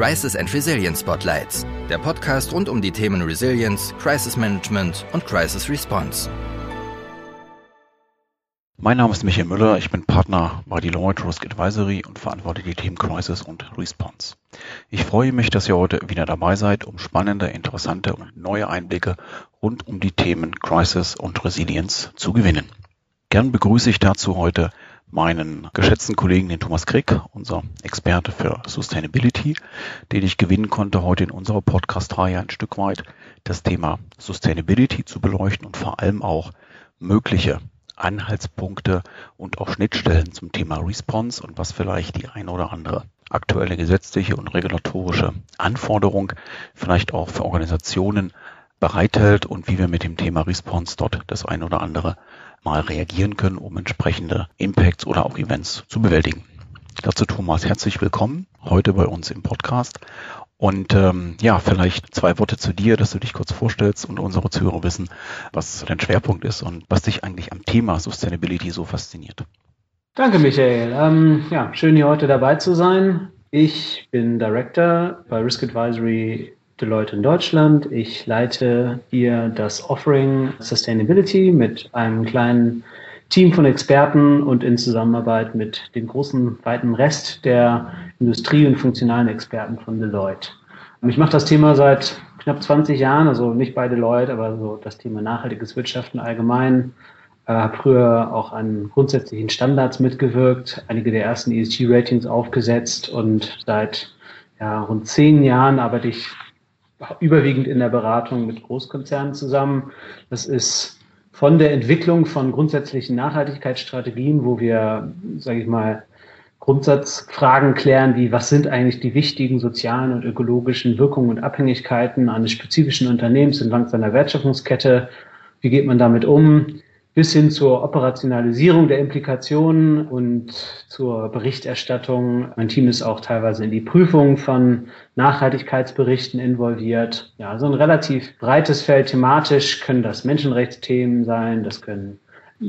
Crisis and Resilience Spotlights, der Podcast rund um die Themen Resilience, Crisis Management und Crisis Response. Mein Name ist Michael Müller, ich bin Partner bei Deloitte Risk Advisory und verantworte die Themen Crisis und Response. Ich freue mich, dass ihr heute wieder dabei seid, um spannende, interessante und neue Einblicke rund um die Themen Crisis und Resilience zu gewinnen. Gern begrüße ich dazu heute meinen geschätzten Kollegen, den Thomas Krieg, unser Experte für Sustainability, den ich gewinnen konnte, heute in unserer Podcast-Reihe ein Stück weit das Thema Sustainability zu beleuchten und vor allem auch mögliche Anhaltspunkte und auch Schnittstellen zum Thema Response und was vielleicht die ein oder andere aktuelle gesetzliche und regulatorische Anforderung vielleicht auch für Organisationen bereithält und wie wir mit dem Thema Response dort das ein oder andere mal reagieren können, um entsprechende Impacts oder auch Events zu bewältigen. Dazu Thomas, herzlich willkommen heute bei uns im Podcast. Und ähm, ja, vielleicht zwei Worte zu dir, dass du dich kurz vorstellst und unsere Zuhörer wissen, was dein Schwerpunkt ist und was dich eigentlich am Thema Sustainability so fasziniert. Danke, Michael. Ähm, ja, schön hier heute dabei zu sein. Ich bin Director bei Risk Advisory Deloitte in Deutschland. Ich leite hier das Offering Sustainability mit einem kleinen Team von Experten und in Zusammenarbeit mit dem großen, weiten Rest der Industrie- und funktionalen Experten von Deloitte. Ich mache das Thema seit knapp 20 Jahren, also nicht bei Deloitte, aber so das Thema nachhaltiges Wirtschaften allgemein. Ich äh, habe früher auch an grundsätzlichen Standards mitgewirkt, einige der ersten ESG-Ratings aufgesetzt und seit ja, rund zehn Jahren arbeite ich überwiegend in der Beratung mit Großkonzernen zusammen. Das ist von der Entwicklung von grundsätzlichen Nachhaltigkeitsstrategien, wo wir, sage ich mal, Grundsatzfragen klären, wie was sind eigentlich die wichtigen sozialen und ökologischen Wirkungen und Abhängigkeiten eines spezifischen Unternehmens entlang seiner Wertschöpfungskette, wie geht man damit um, bis hin zur Operationalisierung der Implikationen und zur Berichterstattung. Mein Team ist auch teilweise in die Prüfung von Nachhaltigkeitsberichten involviert. Ja, so ein relativ breites Feld thematisch können das Menschenrechtsthemen sein, das können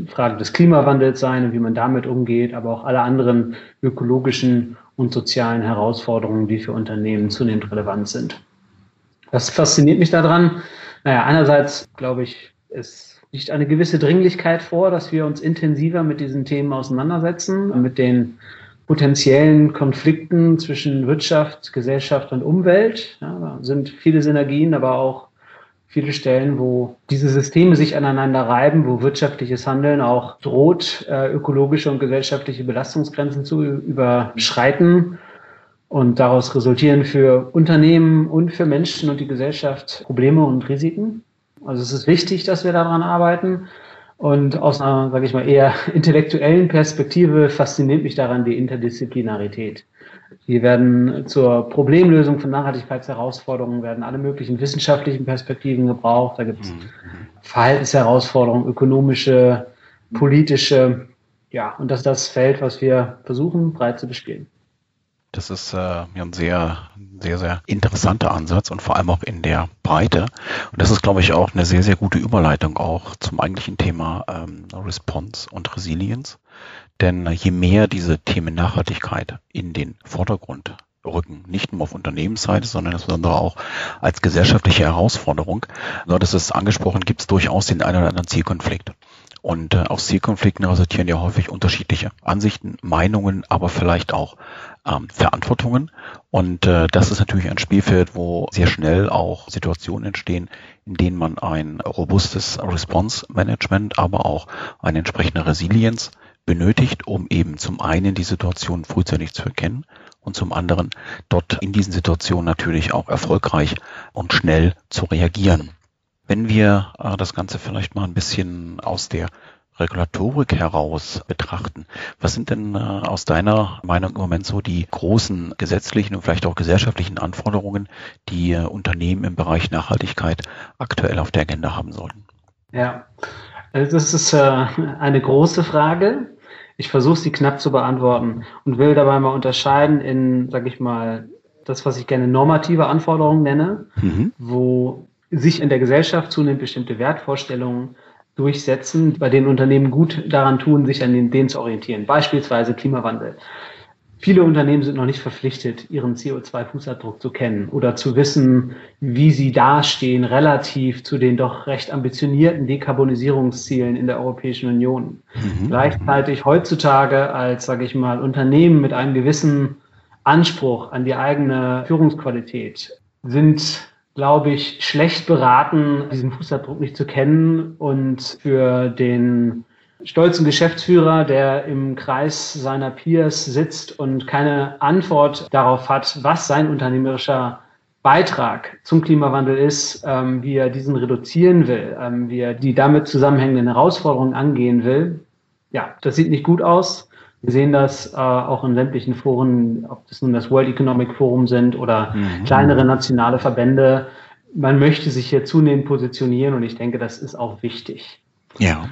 Fragen des Klimawandels sein und wie man damit umgeht, aber auch alle anderen ökologischen und sozialen Herausforderungen, die für Unternehmen zunehmend relevant sind. Was fasziniert mich daran? Naja, einerseits glaube ich, ist liegt eine gewisse Dringlichkeit vor, dass wir uns intensiver mit diesen Themen auseinandersetzen, mit den potenziellen Konflikten zwischen Wirtschaft, Gesellschaft und Umwelt. Ja, da sind viele Synergien, aber auch viele Stellen, wo diese Systeme sich aneinander reiben, wo wirtschaftliches Handeln auch droht, äh, ökologische und gesellschaftliche Belastungsgrenzen zu überschreiten. Und daraus resultieren für Unternehmen und für Menschen und die Gesellschaft Probleme und Risiken. Also es ist wichtig, dass wir daran arbeiten. Und aus einer, sage ich mal, eher intellektuellen Perspektive fasziniert mich daran die Interdisziplinarität. Hier werden zur Problemlösung von Nachhaltigkeitsherausforderungen werden alle möglichen wissenschaftlichen Perspektiven gebraucht. Da gibt es mhm. Verhaltensherausforderungen, ökonomische, politische. Ja, und das ist das Feld, was wir versuchen, breit zu bespielen. Das ist äh, ein sehr, sehr, sehr interessanter Ansatz und vor allem auch in der Breite. Und das ist, glaube ich, auch eine sehr, sehr gute Überleitung auch zum eigentlichen Thema ähm, Response und Resilience. Denn je mehr diese Themen Nachhaltigkeit in den Vordergrund rücken, nicht nur auf Unternehmensseite, sondern insbesondere auch als gesellschaftliche Herausforderung, so das ist angesprochen, gibt es durchaus den einen oder anderen Zielkonflikt. Und äh, aus Zielkonflikten resultieren ja häufig unterschiedliche Ansichten, Meinungen, aber vielleicht auch ähm, Verantwortungen. Und äh, das ist natürlich ein Spielfeld, wo sehr schnell auch Situationen entstehen, in denen man ein robustes Response-Management, aber auch eine entsprechende Resilienz benötigt, um eben zum einen die Situation frühzeitig zu erkennen und zum anderen dort in diesen Situationen natürlich auch erfolgreich und schnell zu reagieren. Wenn wir äh, das Ganze vielleicht mal ein bisschen aus der Regulatorik heraus betrachten, was sind denn äh, aus deiner Meinung im Moment so die großen gesetzlichen und vielleicht auch gesellschaftlichen Anforderungen, die äh, Unternehmen im Bereich Nachhaltigkeit aktuell auf der Agenda haben sollten? Ja, also das ist äh, eine große Frage. Ich versuche sie knapp zu beantworten und will dabei mal unterscheiden in, sage ich mal, das, was ich gerne normative Anforderungen nenne, mhm. wo sich in der Gesellschaft zunehmend bestimmte Wertvorstellungen durchsetzen, bei denen Unternehmen gut daran tun, sich an denen zu orientieren. Beispielsweise Klimawandel. Viele Unternehmen sind noch nicht verpflichtet, ihren CO2-Fußabdruck zu kennen oder zu wissen, wie sie dastehen relativ zu den doch recht ambitionierten Dekarbonisierungszielen in der Europäischen Union. Mhm. Gleichzeitig heutzutage als, sage ich mal, Unternehmen mit einem gewissen Anspruch an die eigene Führungsqualität sind, glaube ich, schlecht beraten, diesen Fußabdruck nicht zu kennen und für den stolzen Geschäftsführer, der im Kreis seiner Peers sitzt und keine Antwort darauf hat, was sein unternehmerischer Beitrag zum Klimawandel ist, ähm, wie er diesen reduzieren will, ähm, wie er die damit zusammenhängenden Herausforderungen angehen will. Ja, das sieht nicht gut aus. Wir sehen das äh, auch in sämtlichen Foren, ob das nun das World Economic Forum sind oder mhm. kleinere nationale Verbände. Man möchte sich hier zunehmend positionieren und ich denke, das ist auch wichtig. Ja.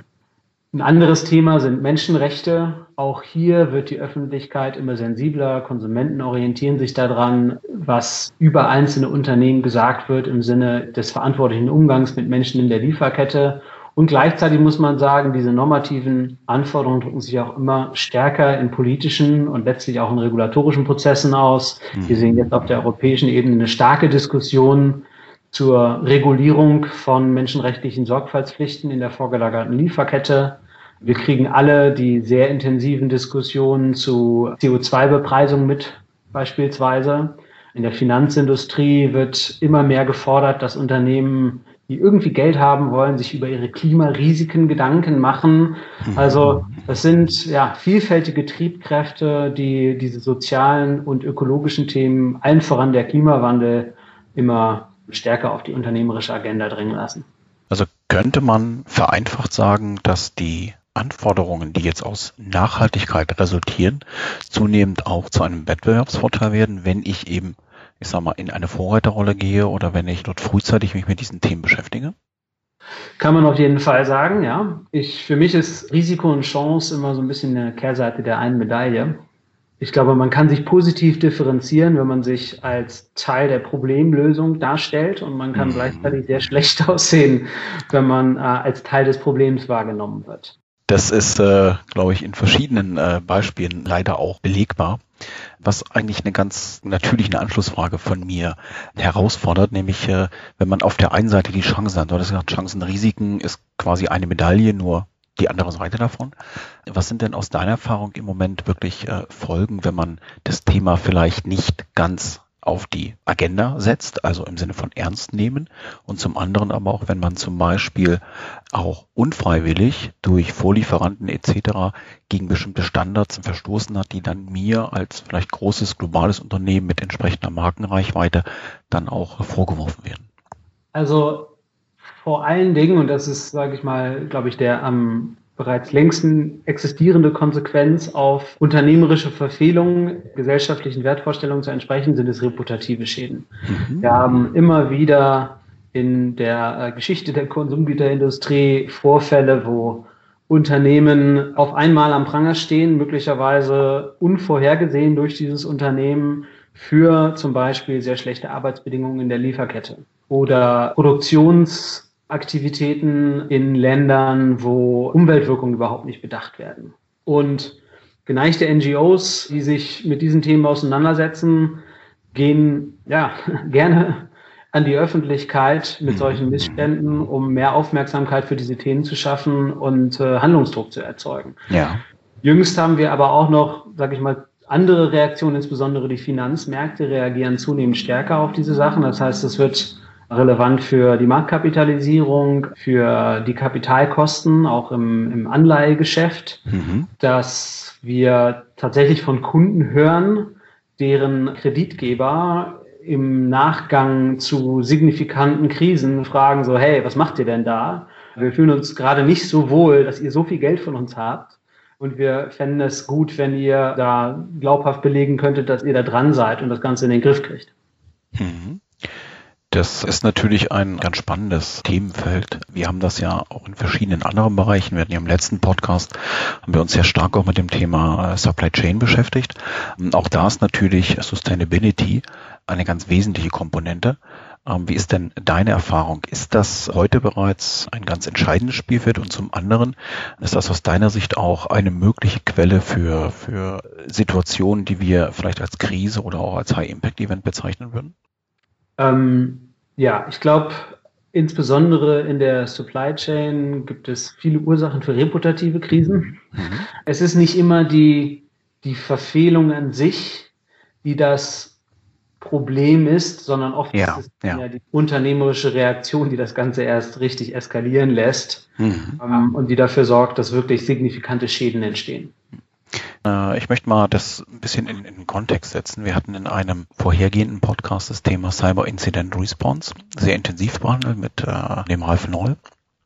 Ein anderes Thema sind Menschenrechte. Auch hier wird die Öffentlichkeit immer sensibler. Konsumenten orientieren sich daran, was über einzelne Unternehmen gesagt wird im Sinne des verantwortlichen Umgangs mit Menschen in der Lieferkette. Und gleichzeitig muss man sagen, diese normativen Anforderungen drücken sich auch immer stärker in politischen und letztlich auch in regulatorischen Prozessen aus. Wir sehen jetzt auf der europäischen Ebene eine starke Diskussion zur Regulierung von menschenrechtlichen Sorgfaltspflichten in der vorgelagerten Lieferkette. Wir kriegen alle die sehr intensiven Diskussionen zu CO2-Bepreisung mit, beispielsweise. In der Finanzindustrie wird immer mehr gefordert, dass Unternehmen, die irgendwie Geld haben wollen, sich über ihre Klimarisiken Gedanken machen. Also das sind ja vielfältige Triebkräfte, die diese sozialen und ökologischen Themen, allen voran der Klimawandel, immer stärker auf die unternehmerische Agenda drängen lassen. Also könnte man vereinfacht sagen, dass die Anforderungen, die jetzt aus Nachhaltigkeit resultieren, zunehmend auch zu einem Wettbewerbsvorteil werden, wenn ich eben, ich sag mal, in eine Vorreiterrolle gehe oder wenn ich dort frühzeitig mich mit diesen Themen beschäftige? Kann man auf jeden Fall sagen, ja. Ich, für mich ist Risiko und Chance immer so ein bisschen eine Kehrseite der einen Medaille. Ich glaube, man kann sich positiv differenzieren, wenn man sich als Teil der Problemlösung darstellt und man kann mhm. gleichzeitig sehr schlecht aussehen, wenn man äh, als Teil des Problems wahrgenommen wird. Das ist, äh, glaube ich, in verschiedenen äh, Beispielen leider auch belegbar. Was eigentlich eine ganz natürliche Anschlussfrage von mir herausfordert, nämlich äh, wenn man auf der einen Seite die Chancen hat, du hast gesagt, Chancen, Risiken ist quasi eine Medaille, nur die andere Seite davon. Was sind denn aus deiner Erfahrung im Moment wirklich äh, Folgen, wenn man das Thema vielleicht nicht ganz auf die Agenda setzt, also im Sinne von ernst nehmen und zum anderen aber auch, wenn man zum Beispiel auch unfreiwillig durch Vorlieferanten etc. gegen bestimmte Standards verstoßen hat, die dann mir als vielleicht großes globales Unternehmen mit entsprechender Markenreichweite dann auch vorgeworfen werden. Also vor allen Dingen, und das ist, sage ich mal, glaube ich, der am bereits längsten existierende Konsequenz auf unternehmerische Verfehlungen gesellschaftlichen Wertvorstellungen zu entsprechen, sind es reputative Schäden. Mhm. Wir haben immer wieder in der äh, Geschichte der Konsumgüterindustrie Vorfälle, wo Unternehmen auf einmal am Pranger stehen, möglicherweise unvorhergesehen durch dieses Unternehmen für zum Beispiel sehr schlechte Arbeitsbedingungen in der Lieferkette oder Produktions Aktivitäten in Ländern, wo Umweltwirkungen überhaupt nicht bedacht werden. Und geneigte NGOs, die sich mit diesen Themen auseinandersetzen, gehen ja gerne an die Öffentlichkeit mit solchen Missständen, um mehr Aufmerksamkeit für diese Themen zu schaffen und äh, Handlungsdruck zu erzeugen. Ja. Jüngst haben wir aber auch noch, sage ich mal, andere Reaktionen, insbesondere die Finanzmärkte reagieren zunehmend stärker auf diese Sachen. Das heißt, es wird relevant für die Marktkapitalisierung, für die Kapitalkosten, auch im, im Anleihegeschäft, mhm. dass wir tatsächlich von Kunden hören, deren Kreditgeber im Nachgang zu signifikanten Krisen fragen so, hey, was macht ihr denn da? Wir fühlen uns gerade nicht so wohl, dass ihr so viel Geld von uns habt. Und wir fänden es gut, wenn ihr da glaubhaft belegen könntet, dass ihr da dran seid und das Ganze in den Griff kriegt. Mhm. Das ist natürlich ein ganz spannendes Themenfeld. Wir haben das ja auch in verschiedenen anderen Bereichen. Wir hatten ja im letzten Podcast, haben wir uns sehr stark auch mit dem Thema äh, Supply Chain beschäftigt. Auch da ist natürlich Sustainability eine ganz wesentliche Komponente. Ähm, wie ist denn deine Erfahrung? Ist das heute bereits ein ganz entscheidendes Spielfeld und zum anderen ist das aus deiner Sicht auch eine mögliche Quelle für, für Situationen, die wir vielleicht als Krise oder auch als High-Impact-Event bezeichnen würden? Ähm, ja, ich glaube, insbesondere in der Supply Chain gibt es viele Ursachen für reputative Krisen. Mhm. Es ist nicht immer die, die Verfehlung an sich, die das Problem ist, sondern oft ja, ist es ja. die unternehmerische Reaktion, die das Ganze erst richtig eskalieren lässt mhm. ähm, und die dafür sorgt, dass wirklich signifikante Schäden entstehen. Äh, ich möchte mal das ein bisschen in, in den Kontext setzen. Wir hatten in einem vorhergehenden Podcast das Thema Cyber Incident Response sehr intensiv behandelt mit äh, dem Ralf Noll.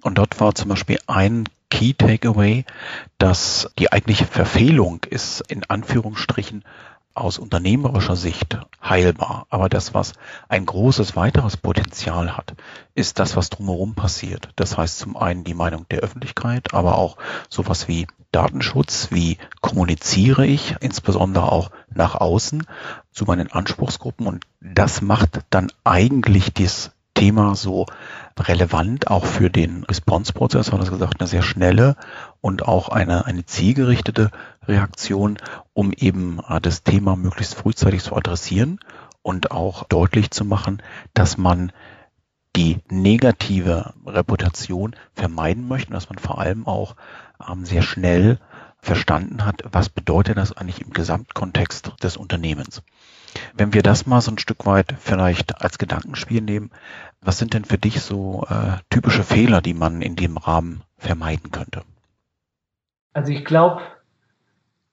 Und dort war zum Beispiel ein Key Takeaway, dass die eigentliche Verfehlung ist in Anführungsstrichen aus unternehmerischer Sicht heilbar. Aber das, was ein großes weiteres Potenzial hat, ist das, was drumherum passiert. Das heißt zum einen die Meinung der Öffentlichkeit, aber auch sowas wie Datenschutz, wie kommuniziere ich, insbesondere auch nach außen zu meinen Anspruchsgruppen. Und das macht dann eigentlich das Thema so relevant auch für den Response-Prozess, weil das gesagt, eine sehr schnelle und auch eine, eine zielgerichtete Reaktion, um eben äh, das Thema möglichst frühzeitig zu adressieren und auch deutlich zu machen, dass man die negative Reputation vermeiden möchte, dass man vor allem auch ähm, sehr schnell verstanden hat, was bedeutet das eigentlich im Gesamtkontext des Unternehmens. Wenn wir das mal so ein Stück weit vielleicht als Gedankenspiel nehmen, was sind denn für dich so äh, typische Fehler, die man in dem Rahmen vermeiden könnte? Also ich glaube,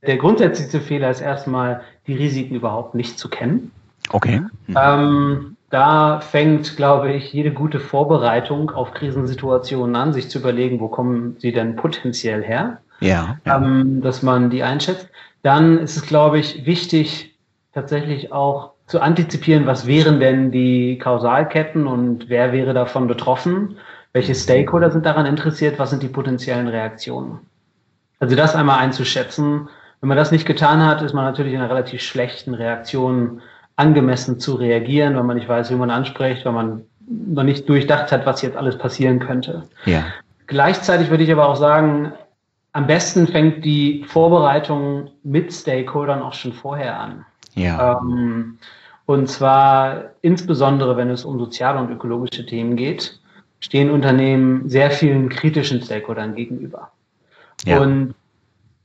der grundsätzlichste Fehler ist erstmal, die Risiken überhaupt nicht zu kennen. Okay. Mhm. Ähm, da fängt, glaube ich, jede gute Vorbereitung auf Krisensituationen an, sich zu überlegen, wo kommen sie denn potenziell her? Ja. ja. Ähm, dass man die einschätzt. Dann ist es, glaube ich, wichtig, tatsächlich auch zu antizipieren, was wären denn die Kausalketten und wer wäre davon betroffen? Welche Stakeholder sind daran interessiert? Was sind die potenziellen Reaktionen? Also das einmal einzuschätzen. Wenn man das nicht getan hat, ist man natürlich in einer relativ schlechten Reaktion angemessen zu reagieren, weil man nicht weiß, wie man anspricht, weil man noch nicht durchdacht hat, was jetzt alles passieren könnte. Ja. Gleichzeitig würde ich aber auch sagen, am besten fängt die Vorbereitung mit Stakeholdern auch schon vorher an. Ja. Ähm, und zwar insbesondere, wenn es um soziale und ökologische Themen geht, stehen Unternehmen sehr vielen kritischen Stakeholdern gegenüber. Ja. Und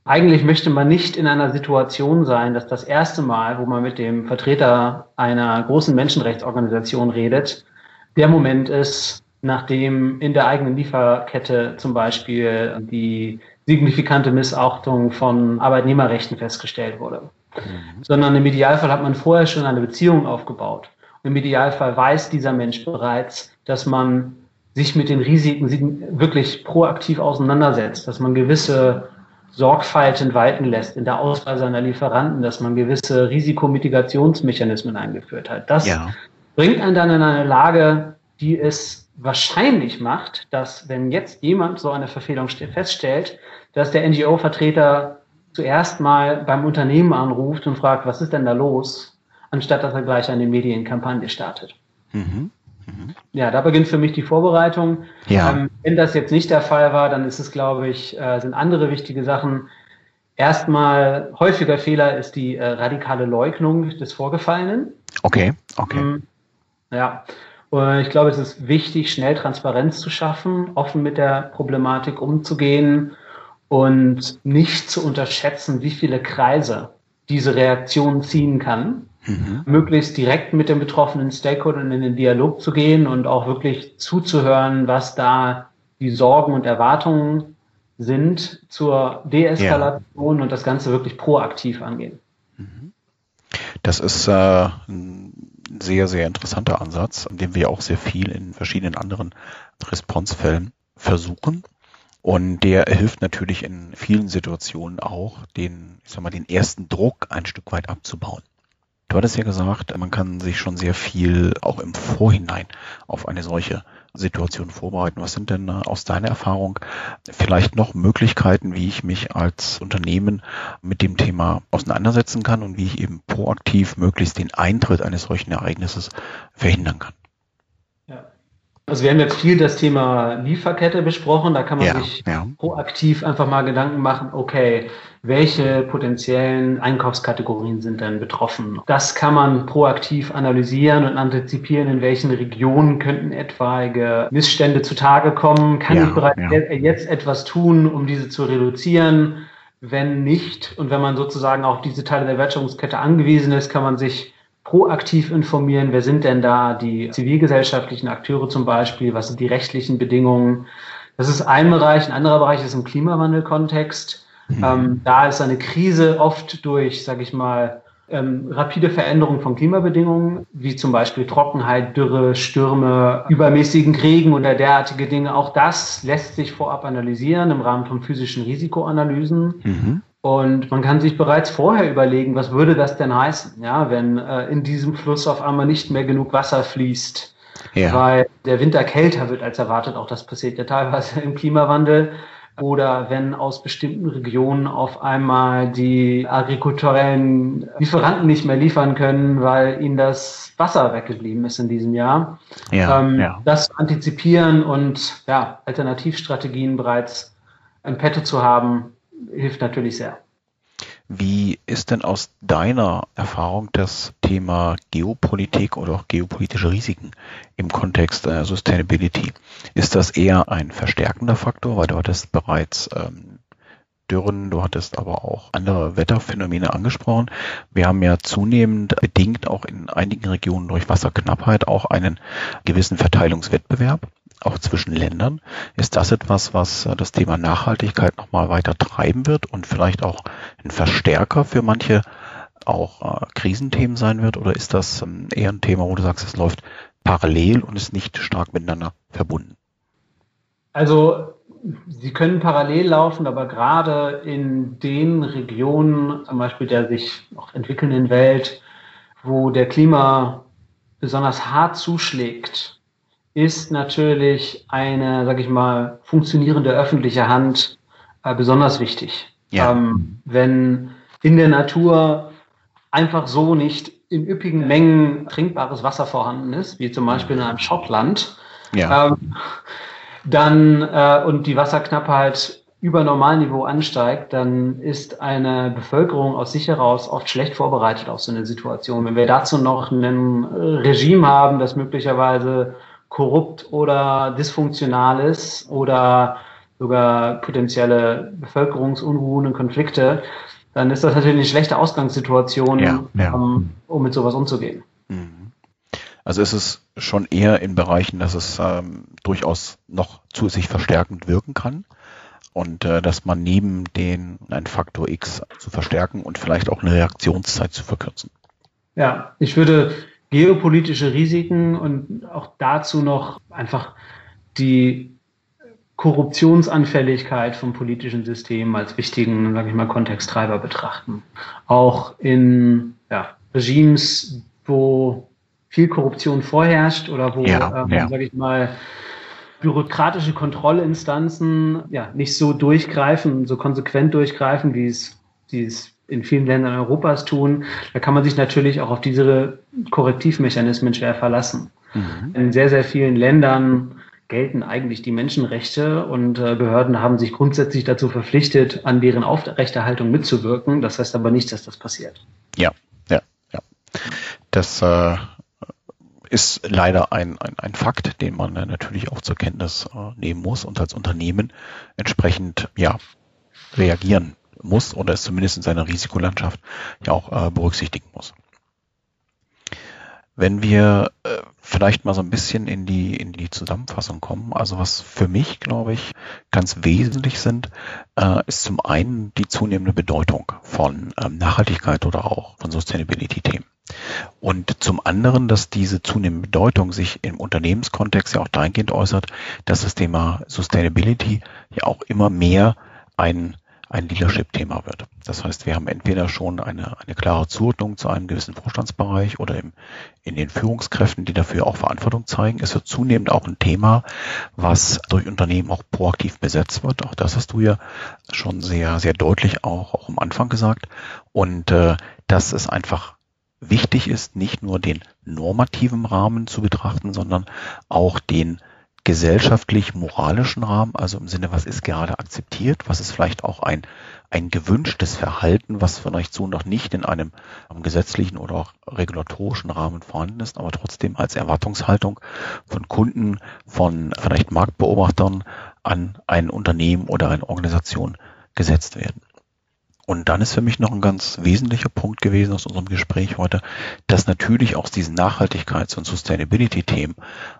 eigentlich möchte man nicht in einer Situation sein, dass das erste Mal, wo man mit dem Vertreter einer großen Menschenrechtsorganisation redet, der Moment ist, nachdem in der eigenen Lieferkette zum Beispiel die signifikante Missachtung von Arbeitnehmerrechten festgestellt wurde. Mhm. Sondern im Idealfall hat man vorher schon eine Beziehung aufgebaut. Und Im Idealfall weiß dieser Mensch bereits, dass man sich mit den Risiken wirklich proaktiv auseinandersetzt, dass man gewisse Sorgfalten walten lässt in der Auswahl seiner Lieferanten, dass man gewisse Risikomitigationsmechanismen eingeführt hat. Das ja. bringt einen dann in eine Lage, die es wahrscheinlich macht, dass wenn jetzt jemand so eine Verfehlung feststellt, dass der NGO-Vertreter zuerst mal beim Unternehmen anruft und fragt, was ist denn da los, anstatt dass er gleich eine Medienkampagne startet. Mhm. Mhm. Ja, da beginnt für mich die Vorbereitung. Ja. Ähm, wenn das jetzt nicht der Fall war, dann ist es, glaube ich, äh, sind andere wichtige Sachen. Erstmal häufiger Fehler ist die äh, radikale Leugnung des Vorgefallenen. Okay, okay. Ähm, ja, und ich glaube, es ist wichtig, schnell Transparenz zu schaffen, offen mit der Problematik umzugehen und nicht zu unterschätzen, wie viele Kreise diese Reaktion ziehen kann. Mhm. Möglichst direkt mit den betroffenen Stakeholdern in den Dialog zu gehen und auch wirklich zuzuhören, was da die Sorgen und Erwartungen sind zur Deeskalation ja. und das Ganze wirklich proaktiv angehen. Mhm. Das ist äh, ein sehr, sehr interessanter Ansatz, an dem wir auch sehr viel in verschiedenen anderen Responsfällen versuchen. Und der hilft natürlich in vielen Situationen auch, den, ich sag mal, den ersten Druck ein Stück weit abzubauen. Du hattest ja gesagt, man kann sich schon sehr viel auch im Vorhinein auf eine solche Situation vorbereiten. Was sind denn aus deiner Erfahrung vielleicht noch Möglichkeiten, wie ich mich als Unternehmen mit dem Thema auseinandersetzen kann und wie ich eben proaktiv möglichst den Eintritt eines solchen Ereignisses verhindern kann? Also wir haben jetzt viel das Thema Lieferkette besprochen. Da kann man ja, sich ja. proaktiv einfach mal Gedanken machen, okay, welche potenziellen Einkaufskategorien sind denn betroffen? Das kann man proaktiv analysieren und antizipieren, in welchen Regionen könnten etwaige Missstände zutage kommen. Kann ja, ich bereits jetzt etwas tun, um diese zu reduzieren? Wenn nicht und wenn man sozusagen auf diese Teile der Wertschöpfungskette angewiesen ist, kann man sich proaktiv informieren, wer sind denn da die zivilgesellschaftlichen Akteure zum Beispiel, was sind die rechtlichen Bedingungen. Das ist ein Bereich, ein anderer Bereich ist im Klimawandelkontext. Mhm. Ähm, da ist eine Krise oft durch, sage ich mal, ähm, rapide Veränderungen von Klimabedingungen, wie zum Beispiel Trockenheit, Dürre, Stürme, übermäßigen Regen oder derartige Dinge. Auch das lässt sich vorab analysieren im Rahmen von physischen Risikoanalysen. Mhm. Und man kann sich bereits vorher überlegen, was würde das denn heißen, ja, wenn äh, in diesem Fluss auf einmal nicht mehr genug Wasser fließt, ja. weil der Winter kälter wird als erwartet. Auch das passiert ja teilweise im Klimawandel. Oder wenn aus bestimmten Regionen auf einmal die agrikulturellen Lieferanten nicht mehr liefern können, weil ihnen das Wasser weggeblieben ist in diesem Jahr. Ja, ähm, ja. Das antizipieren und ja, Alternativstrategien bereits im Petto zu haben, hilft natürlich sehr. Wie ist denn aus deiner Erfahrung das Thema Geopolitik oder auch geopolitische Risiken im Kontext äh, Sustainability? Ist das eher ein verstärkender Faktor, weil du hattest bereits ähm, Dürren, du hattest aber auch andere Wetterphänomene angesprochen. Wir haben ja zunehmend bedingt auch in einigen Regionen durch Wasserknappheit auch einen gewissen Verteilungswettbewerb auch zwischen Ländern. Ist das etwas, was äh, das Thema Nachhaltigkeit nochmal weiter treiben wird und vielleicht auch ein Verstärker für manche auch äh, Krisenthemen sein wird? Oder ist das ähm, eher ein Thema, wo du sagst, es läuft parallel und ist nicht stark miteinander verbunden? Also sie können parallel laufen, aber gerade in den Regionen, zum Beispiel der sich noch entwickelnden Welt, wo der Klima besonders hart zuschlägt, ist natürlich eine, sag ich mal, funktionierende öffentliche Hand äh, besonders wichtig. Ja. Ähm, wenn in der Natur einfach so nicht in üppigen Mengen trinkbares Wasser vorhanden ist, wie zum Beispiel in einem Schottland, ja. ähm, dann äh, und die Wasserknappheit über Normalniveau ansteigt, dann ist eine Bevölkerung aus sich heraus oft schlecht vorbereitet auf so eine Situation. Wenn wir dazu noch ein Regime haben, das möglicherweise korrupt oder dysfunktional ist oder sogar potenzielle Bevölkerungsunruhen und Konflikte, dann ist das natürlich eine schlechte Ausgangssituation, ja, ja. Um, um, mit sowas umzugehen. Mhm. Also ist es schon eher in Bereichen, dass es ähm, durchaus noch zusätzlich verstärkend wirken kann und äh, dass man neben den einen Faktor X zu verstärken und vielleicht auch eine Reaktionszeit zu verkürzen. Ja, ich würde geopolitische Risiken und auch dazu noch einfach die Korruptionsanfälligkeit von politischen Systemen als wichtigen, sage ich mal, Kontexttreiber betrachten. Auch in ja, Regimes, wo viel Korruption vorherrscht oder wo, ja, ähm, ja. sage ich mal, bürokratische Kontrollinstanzen ja nicht so durchgreifen, so konsequent durchgreifen, wie es, wie es in vielen Ländern Europas tun, da kann man sich natürlich auch auf diese Korrektivmechanismen schwer verlassen. Mhm. In sehr, sehr vielen Ländern gelten eigentlich die Menschenrechte und äh, Behörden haben sich grundsätzlich dazu verpflichtet, an deren Aufrechterhaltung mitzuwirken. Das heißt aber nicht, dass das passiert. Ja, ja, ja. Das äh, ist leider ein, ein, ein Fakt, den man äh, natürlich auch zur Kenntnis äh, nehmen muss und als Unternehmen entsprechend ja reagieren muss oder es zumindest in seiner Risikolandschaft ja auch äh, berücksichtigen muss. Wenn wir äh, vielleicht mal so ein bisschen in die, in die Zusammenfassung kommen, also was für mich, glaube ich, ganz wesentlich sind, äh, ist zum einen die zunehmende Bedeutung von ähm, Nachhaltigkeit oder auch von Sustainability-Themen. Und zum anderen, dass diese zunehmende Bedeutung sich im Unternehmenskontext ja auch dahingehend äußert, dass das Thema Sustainability ja auch immer mehr ein ein Leadership-Thema wird. Das heißt, wir haben entweder schon eine, eine klare Zuordnung zu einem gewissen Vorstandsbereich oder im, in den Führungskräften, die dafür auch Verantwortung zeigen. Es wird zunehmend auch ein Thema, was durch Unternehmen auch proaktiv besetzt wird. Auch das hast du ja schon sehr, sehr deutlich auch, auch am Anfang gesagt. Und äh, dass es einfach wichtig ist, nicht nur den normativen Rahmen zu betrachten, sondern auch den gesellschaftlich-moralischen Rahmen, also im Sinne, was ist gerade akzeptiert, was ist vielleicht auch ein, ein gewünschtes Verhalten, was vielleicht so noch nicht in einem gesetzlichen oder auch regulatorischen Rahmen vorhanden ist, aber trotzdem als Erwartungshaltung von Kunden, von vielleicht Marktbeobachtern an ein Unternehmen oder eine Organisation gesetzt werden. Und dann ist für mich noch ein ganz wesentlicher Punkt gewesen aus unserem Gespräch heute, dass natürlich aus diesen Nachhaltigkeits- und Sustainability-Themen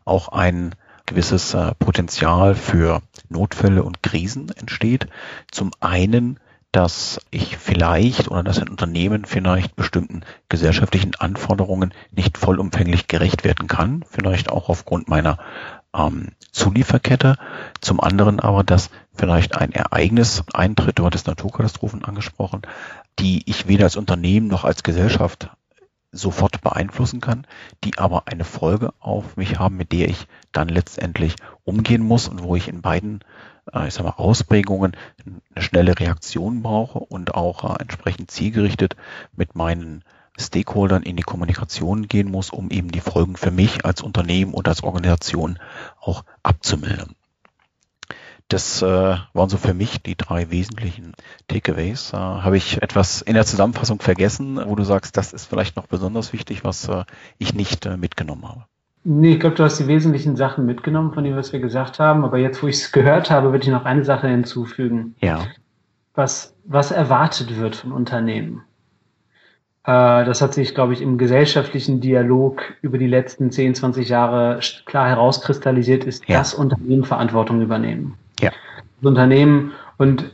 auch ein gewisses äh, Potenzial für Notfälle und Krisen entsteht. Zum einen, dass ich vielleicht oder dass ein Unternehmen vielleicht bestimmten gesellschaftlichen Anforderungen nicht vollumfänglich gerecht werden kann, vielleicht auch aufgrund meiner ähm, Zulieferkette. Zum anderen aber, dass vielleicht ein Ereignis eintritt, du hattest Naturkatastrophen angesprochen, die ich weder als Unternehmen noch als Gesellschaft sofort beeinflussen kann, die aber eine Folge auf mich haben, mit der ich dann letztendlich umgehen muss und wo ich in beiden äh, ich sag mal, Ausprägungen eine schnelle Reaktion brauche und auch äh, entsprechend zielgerichtet mit meinen Stakeholdern in die Kommunikation gehen muss, um eben die Folgen für mich als Unternehmen oder als Organisation auch abzumildern. Das äh, waren so für mich die drei wesentlichen Takeaways. Äh, Habe ich etwas in der Zusammenfassung vergessen, wo du sagst, das ist vielleicht noch besonders wichtig, was äh, ich nicht äh, mitgenommen habe? Nee, ich glaube, du hast die wesentlichen Sachen mitgenommen von dem, was wir gesagt haben. Aber jetzt, wo ich es gehört habe, würde ich noch eine Sache hinzufügen. Ja. Was, was erwartet wird von Unternehmen. Äh, das hat sich, glaube ich, im gesellschaftlichen Dialog über die letzten 10, 20 Jahre klar herauskristallisiert, ist, ja. dass Unternehmen Verantwortung übernehmen. Ja. Das Unternehmen und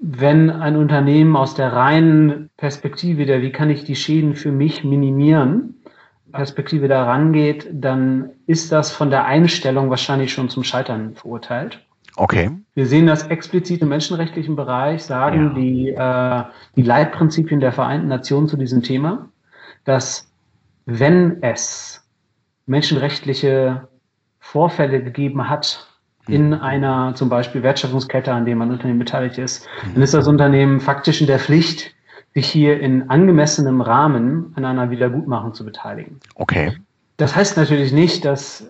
wenn ein Unternehmen aus der reinen Perspektive der, wie kann ich die Schäden für mich minimieren, Perspektive da rangeht, dann ist das von der Einstellung wahrscheinlich schon zum Scheitern verurteilt. Okay. Wir sehen das explizit im menschenrechtlichen Bereich, sagen ja. die, äh, die Leitprinzipien der Vereinten Nationen zu diesem Thema, dass wenn es menschenrechtliche Vorfälle gegeben hat in mhm. einer zum Beispiel Wertschöpfungskette, an dem ein Unternehmen beteiligt ist, mhm. dann ist das Unternehmen faktisch in der Pflicht, sich hier in angemessenem Rahmen an einer Wiedergutmachung zu beteiligen. Okay. Das heißt natürlich nicht, dass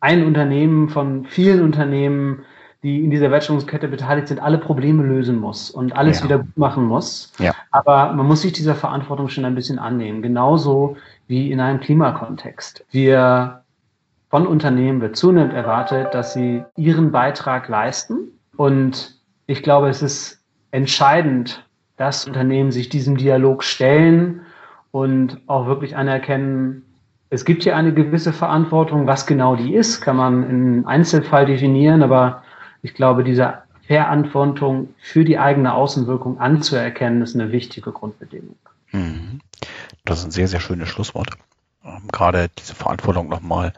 ein Unternehmen von vielen Unternehmen, die in dieser Wertschöpfungskette beteiligt sind, alle Probleme lösen muss und alles ja. wieder gut machen muss. Ja. Aber man muss sich dieser Verantwortung schon ein bisschen annehmen. Genauso wie in einem Klimakontext. Wir von Unternehmen wird zunehmend erwartet, dass sie ihren Beitrag leisten. Und ich glaube, es ist entscheidend, dass Unternehmen sich diesem Dialog stellen und auch wirklich anerkennen, es gibt hier eine gewisse Verantwortung. Was genau die ist, kann man im Einzelfall definieren, aber ich glaube, diese Verantwortung für die eigene Außenwirkung anzuerkennen, ist eine wichtige Grundbedingung. Mhm. Das ist ein sehr, sehr schönes Schlusswort. Ähm, gerade diese Verantwortung nochmal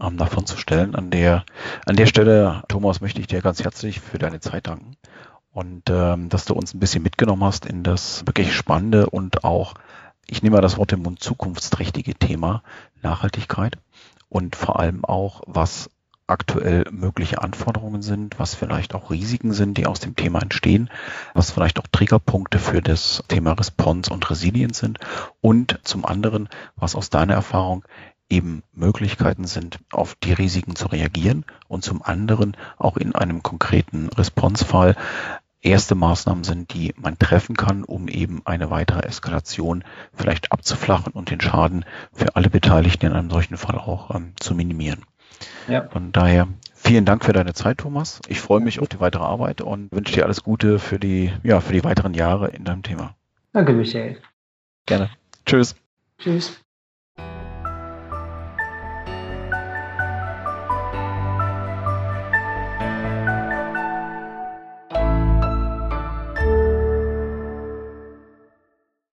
ähm, davon zu stellen. An der, an der Stelle, Thomas, möchte ich dir ganz herzlich für deine Zeit danken und ähm, dass du uns ein bisschen mitgenommen hast in das wirklich spannende und auch, ich nehme mal das Wort im Mund, zukunftsträchtige Thema Nachhaltigkeit und vor allem auch, was aktuell mögliche Anforderungen sind, was vielleicht auch Risiken sind, die aus dem Thema entstehen, was vielleicht auch Triggerpunkte für das Thema Response und Resilienz sind und zum anderen, was aus deiner Erfahrung eben Möglichkeiten sind, auf die Risiken zu reagieren und zum anderen auch in einem konkreten Responsefall erste Maßnahmen sind, die man treffen kann, um eben eine weitere Eskalation vielleicht abzuflachen und den Schaden für alle Beteiligten in einem solchen Fall auch ähm, zu minimieren. Ja. Von daher vielen Dank für deine Zeit, Thomas. Ich freue mich auf die weitere Arbeit und wünsche dir alles Gute für die, ja, für die weiteren Jahre in deinem Thema. Danke, Michael. Gerne. Tschüss. Tschüss.